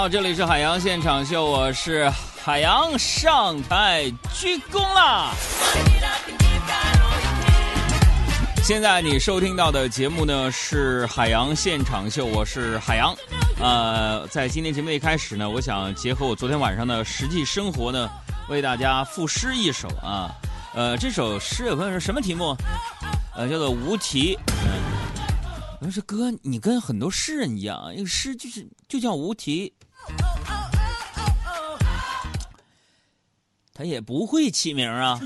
好，这里是海洋现场秀，我是海洋，上台鞠躬啦！现在你收听到的节目呢是海洋现场秀，我是海洋。呃，在今天节目的一开始呢，我想结合我昨天晚上的实际生活呢，为大家赋诗一首啊。呃，这首诗有朋友说什么题目？呃，叫做《无题》。我说哥，你跟很多诗人一样，一个诗就是就叫无题。他也不会起名啊。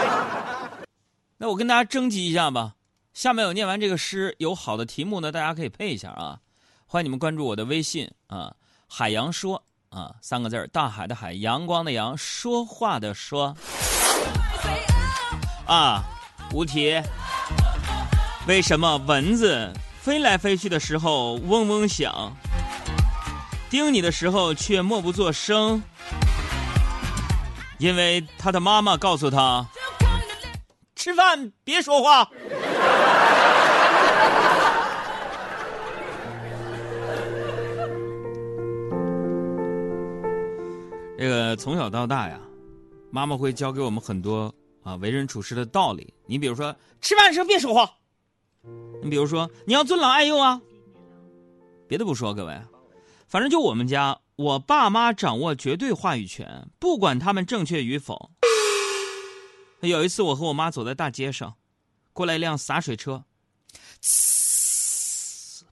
那我跟大家征集一下吧。下面我念完这个诗，有好的题目呢，大家可以配一下啊。欢迎你们关注我的微信啊，海洋说啊，三个字大海的海，阳光的阳，说话的说。啊，无题。为什么蚊子飞来飞去的时候嗡嗡响，叮你的时候却默不作声？因为他的妈妈告诉他：吃饭别说话。这个从小到大呀，妈妈会教给我们很多啊为人处事的道理。你比如说，吃饭时候别说话。你比如说，你要尊老爱幼啊。别的不说，各位，反正就我们家，我爸妈掌握绝对话语权，不管他们正确与否。有一次，我和我妈走在大街上，过来一辆洒水车，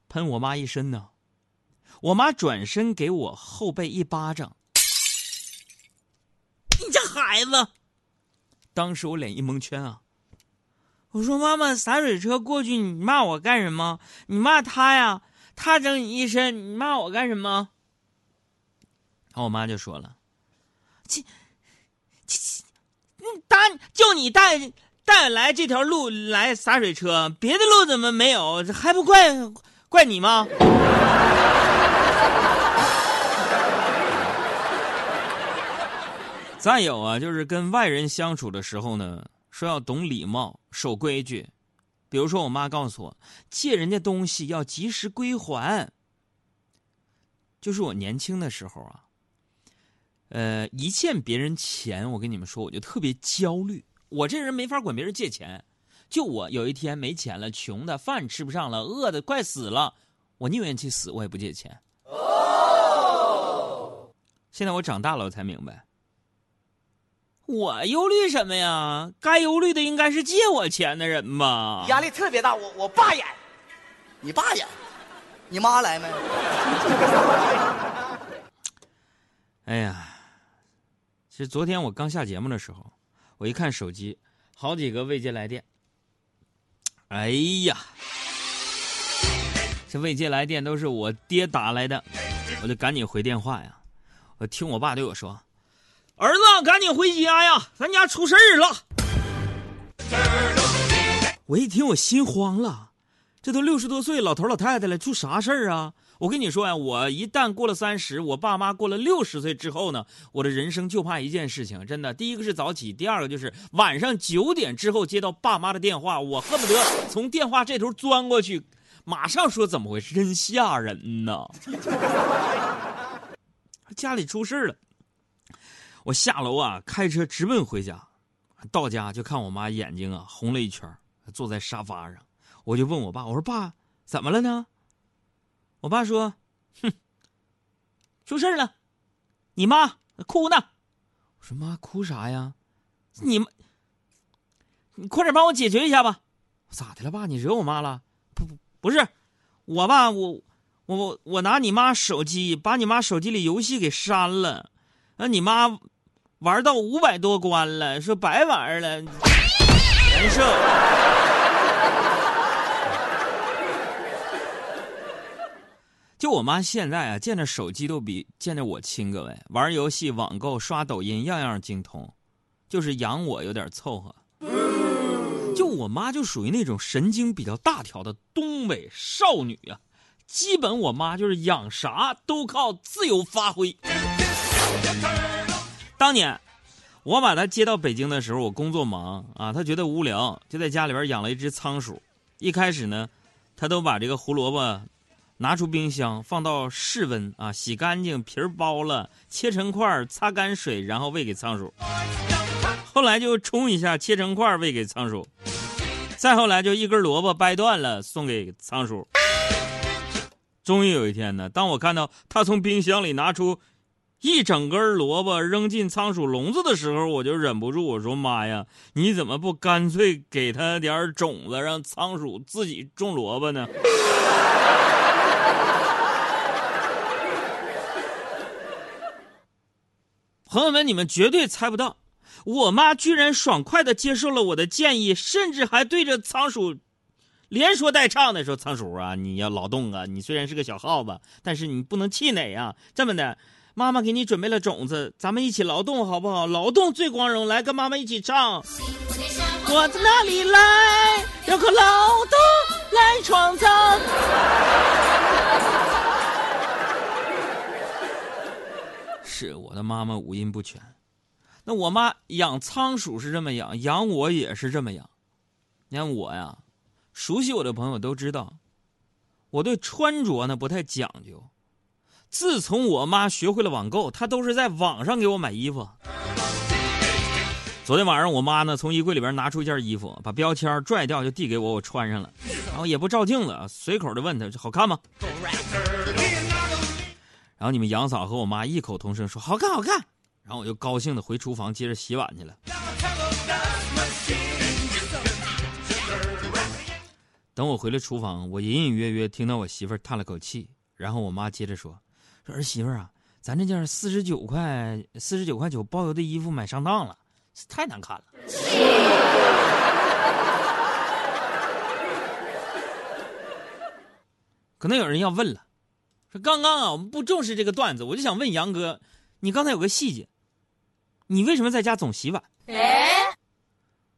喷我妈一身呢。我妈转身给我后背一巴掌，你这孩子！当时我脸一蒙圈啊。我说：“妈妈，洒水车过去，你骂我干什么？你骂他呀，他整你一身，你骂我干什么？”然后我妈就说了：“这、这、这，打就你带带来这条路来洒水车，别的路怎么没有？这还不怪怪你吗？” 再有啊，就是跟外人相处的时候呢。说要懂礼貌、守规矩，比如说我妈告诉我，借人家东西要及时归还。就是我年轻的时候啊，呃，一欠别人钱，我跟你们说，我就特别焦虑。我这人没法管别人借钱，就我有一天没钱了，穷的饭吃不上了，饿的快死了，我宁愿去死，我也不借钱。哦，现在我长大了，我才明白。我忧虑什么呀？该忧虑的应该是借我钱的人吧。压力特别大，我我爸演，你爸演，你妈来没？哎呀，其实昨天我刚下节目的时候，我一看手机，好几个未接来电。哎呀，这未接来电都是我爹打来的，我就赶紧回电话呀。我听我爸对我说。儿子，赶紧回家呀！咱家出事儿了。我一听，我心慌了。这都六十多岁老头老太太了，出啥事儿啊？我跟你说呀，我一旦过了三十，我爸妈过了六十岁之后呢，我的人生就怕一件事情，真的。第一个是早起，第二个就是晚上九点之后接到爸妈的电话，我恨不得从电话这头钻过去，马上说怎么回事，真吓人呐！家里出事了。我下楼啊，开车直奔回家。到家就看我妈眼睛啊红了一圈，坐在沙发上。我就问我爸：“我说爸，怎么了呢？”我爸说：“哼，出事了，你妈哭呢。”我说：“妈，哭啥呀？你们，你快点帮我解决一下吧。”咋的了，爸？你惹我妈了？不不不是，我爸我我我拿你妈手机，把你妈手机里游戏给删了，那你妈。玩到五百多关了，说白玩了，难受。就我妈现在啊，见着手机都比见着我亲，各位玩游戏、网购、刷抖音，样样精通，就是养我有点凑合。就我妈就属于那种神经比较大条的东北少女啊，基本我妈就是养啥都靠自由发挥。当年，我把他接到北京的时候，我工作忙啊，他觉得无聊，就在家里边养了一只仓鼠。一开始呢，他都把这个胡萝卜拿出冰箱放到室温啊，洗干净皮儿剥了，切成块儿，擦干水，然后喂给仓鼠。后来就冲一下，切成块儿喂给仓鼠。再后来就一根萝卜掰断了送给仓鼠。终于有一天呢，当我看到他从冰箱里拿出一整根萝卜扔进仓鼠笼子的时候，我就忍不住我说：“妈呀，你怎么不干脆给他点种子，让仓鼠自己种萝卜呢？”朋友们，你们绝对猜不到，我妈居然爽快的接受了我的建议，甚至还对着仓鼠连说带唱的说：“仓鼠啊，你要劳动啊！你虽然是个小耗子，但是你不能气馁啊！这么的，妈妈给你准备了种子，咱们一起劳动好不好？劳动最光荣，来跟妈妈一起唱。我从哪里来？要靠劳动来创造。是我的妈妈五音不全，那我妈养仓鼠是这么养，养我也是这么养。你看我呀，熟悉我的朋友都知道，我对穿着呢不太讲究。自从我妈学会了网购，她都是在网上给我买衣服。昨天晚上，我妈呢从衣柜里边拿出一件衣服，把标签拽掉就递给我，我穿上了，然后也不照镜子，随口的问她好看吗？然后你们杨嫂和我妈异口同声说好看好看，然后我就高兴的回厨房接着洗碗去了。等我回了厨房，我隐隐约约听到我媳妇叹了口气，然后我妈接着说：“说儿媳妇啊，咱这件四十九块四十九块九包邮的衣服买上当了，太难看了。”可能有人要问了。刚刚啊，我们不重视这个段子，我就想问杨哥，你刚才有个细节，你为什么在家总洗碗？哎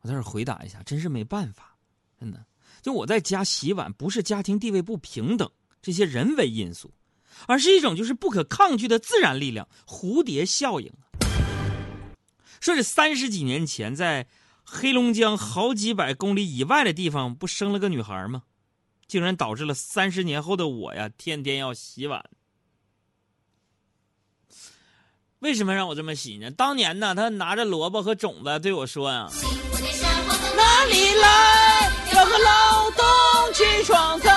我在这回答一下，真是没办法，真的，就我在家洗碗，不是家庭地位不平等这些人为因素，而是一种就是不可抗拒的自然力量——蝴蝶效应。说是三十几年前，在黑龙江好几百公里以外的地方，不生了个女孩吗？竟然导致了三十年后的我呀，天天要洗碗。为什么让我这么洗呢？当年呢，他拿着萝卜和种子对我说呀：“哪里来，要和劳动去创造。”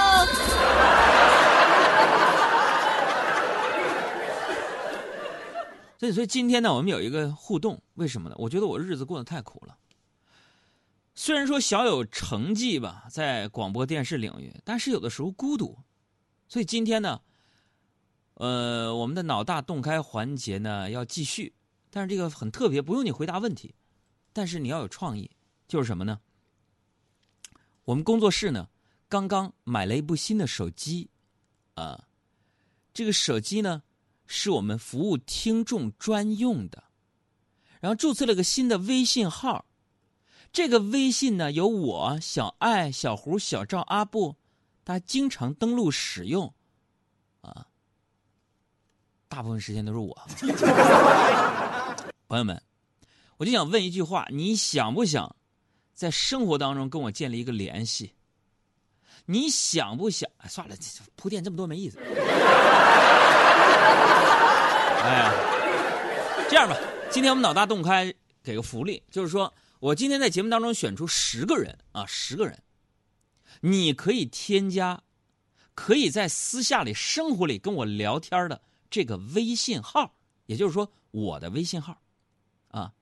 所以，所以今天呢，我们有一个互动，为什么呢？我觉得我日子过得太苦了。虽然说小有成绩吧，在广播电视领域，但是有的时候孤独，所以今天呢，呃，我们的脑大洞开环节呢要继续，但是这个很特别，不用你回答问题，但是你要有创意，就是什么呢？我们工作室呢刚刚买了一部新的手机，啊，这个手机呢是我们服务听众专用的，然后注册了个新的微信号。这个微信呢，有我小爱、小胡、小赵、阿布，大家经常登录使用，啊，大部分时间都是我。朋友们，我就想问一句话：你想不想在生活当中跟我建立一个联系？你想不想？哎，算了，铺垫这么多没意思。哎呀，这样吧，今天我们脑大洞开给个福利，就是说。我今天在节目当中选出十个人啊，十个人，你可以添加，可以在私下里、生活里跟我聊天的这个微信号，也就是说我的微信号，啊。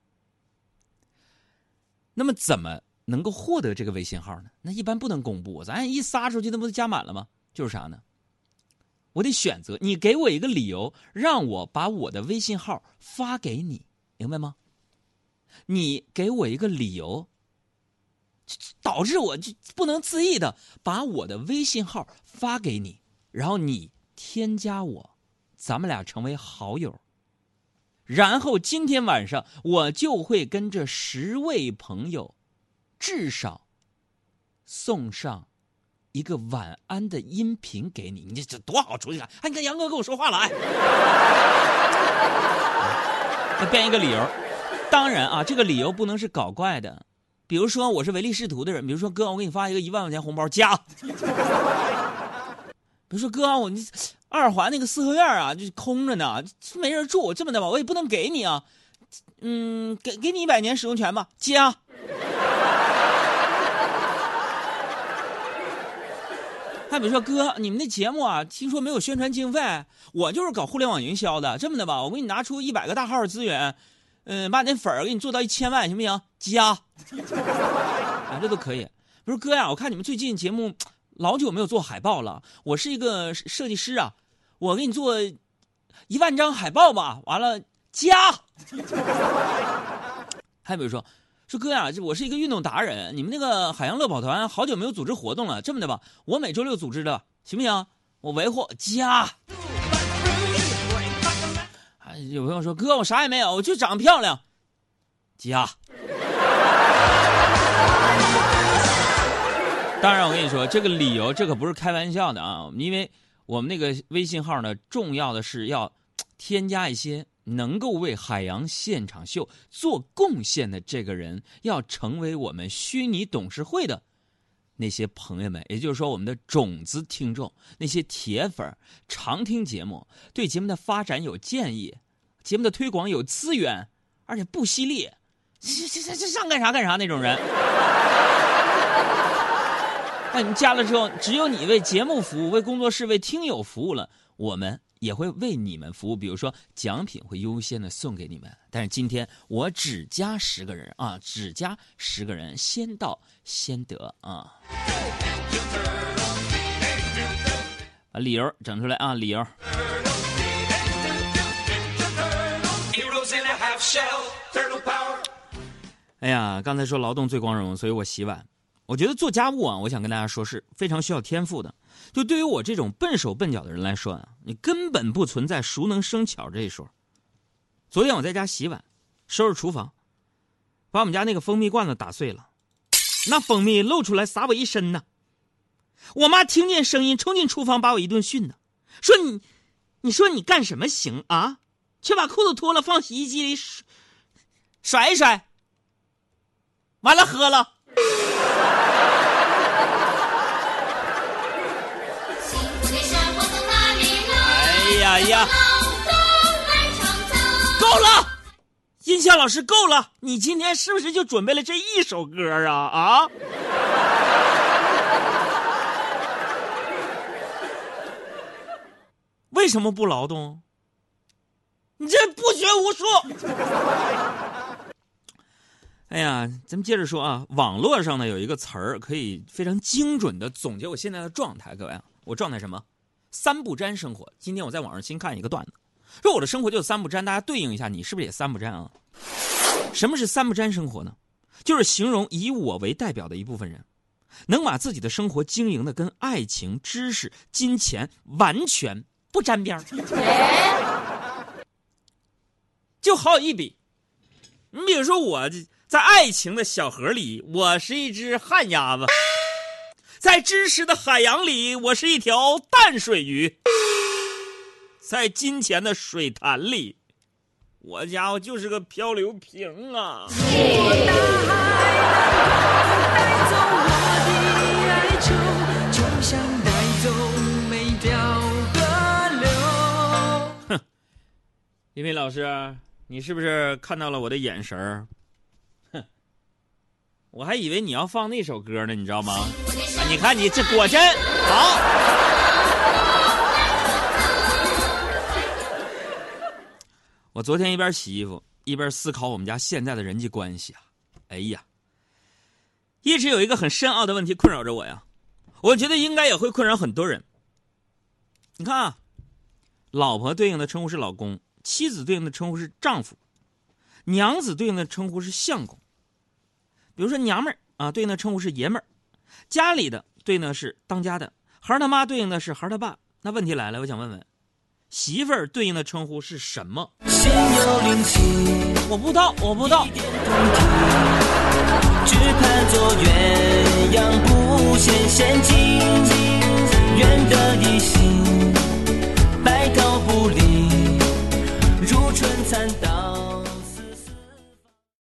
那么怎么能够获得这个微信号呢？那一般不能公布，咱一撒出去，那不就加满了吗？就是啥呢？我得选择你给我一个理由，让我把我的微信号发给你，明白吗？你给我一个理由，导致我就不能自意的把我的微信号发给你，然后你添加我，咱们俩成为好友。然后今天晚上我就会跟这十位朋友，至少送上一个晚安的音频给你。你这这多好出去看！哎，你看杨哥跟我说话了，哎，再编一个理由。当然啊，这个理由不能是搞怪的，比如说我是唯利是图的人，比如说哥，我给你发一个一万块钱红包加，比如说哥，我二环那个四合院啊，就是空着呢，没人住。这么的吧，我也不能给你啊，嗯，给给你一百年使用权吧，接啊。还比如说哥，你们那节目啊，听说没有宣传经费，我就是搞互联网营销的。这么的吧，我给你拿出一百个大号资源，嗯，把你那粉儿给你做到一千万，行不行？加，啊，这都可以。不是哥呀，我看你们最近节目老久没有做海报了。我是一个设计师啊，我给你做一万张海报吧。完了加，还比如说。说哥呀，我是一个运动达人，你们那个海洋乐跑团好久没有组织活动了。这么的吧，我每周六组织的，行不行？我维护加。有朋友说哥，我啥也没有，我就长得漂亮，加。当然，我跟你说，这个理由这可不是开玩笑的啊，因为我们那个微信号呢，重要的是要添加一些。能够为海洋现场秀做贡献的这个人，要成为我们虚拟董事会的那些朋友们，也就是说，我们的种子听众，那些铁粉，常听节目，对节目的发展有建议，节目的推广有资源，而且不犀利，这这这这上干啥干啥那种人。那你加了之后，只有你为节目服务，为工作室，为听友服务了，我们。也会为你们服务，比如说奖品会优先的送给你们。但是今天我只加十个人啊，只加十个人，先到先得啊！把理由整出来啊，理由。Shel turtle power 哎呀，刚才说劳动最光荣，所以我洗碗。我觉得做家务啊，我想跟大家说是非常需要天赋的。就对于我这种笨手笨脚的人来说啊，你根本不存在熟能生巧这一说。昨天我在家洗碗，收拾厨房，把我们家那个蜂蜜罐子打碎了，那蜂蜜漏出来洒我一身呢。我妈听见声音冲进厨房把我一顿训呢，说你，你说你干什么行啊？却把裤子脱了放洗衣机里甩一甩，完了喝了。哎呀！够了，音效老师够了！你今天是不是就准备了这一首歌啊？啊！为什么不劳动？你这不学无术！哎呀，咱们接着说啊，网络上呢有一个词儿可以非常精准的总结我现在的状态，各位啊，我状态什么？三不沾生活。今天我在网上新看一个段子，说我的生活就是三不沾，大家对应一下，你是不是也三不沾啊？什么是三不沾生活呢？就是形容以我为代表的一部分人，能把自己的生活经营的跟爱情、知识、金钱完全不沾边 就好一比。你比如说我在爱情的小河里，我是一只旱鸭子。在知识的海洋里，我是一条淡水鱼；在金钱的水潭里，我家伙就是个漂流瓶啊！哼，李斌老师，你是不是看到了我的眼神儿？哼，我还以为你要放那首歌呢，你知道吗？你看，你这果真好。我昨天一边洗衣服一边思考我们家现在的人际关系啊，哎呀，一直有一个很深奥的问题困扰着我呀，我觉得应该也会困扰很多人。你看啊，老婆对应的称呼是老公，妻子对应的称呼是丈夫，娘子对应的称呼是相公。比如说娘们儿啊，对应的称呼是爷们儿。家里的对应的是当家的，孩儿他妈对应的是孩儿他爸。那问题来了，我想问问，媳妇儿对应的称呼是什么？心有灵犀我不知道，我不知道。只盼做鸳鸯不羡仙境，愿得一心，白头不离。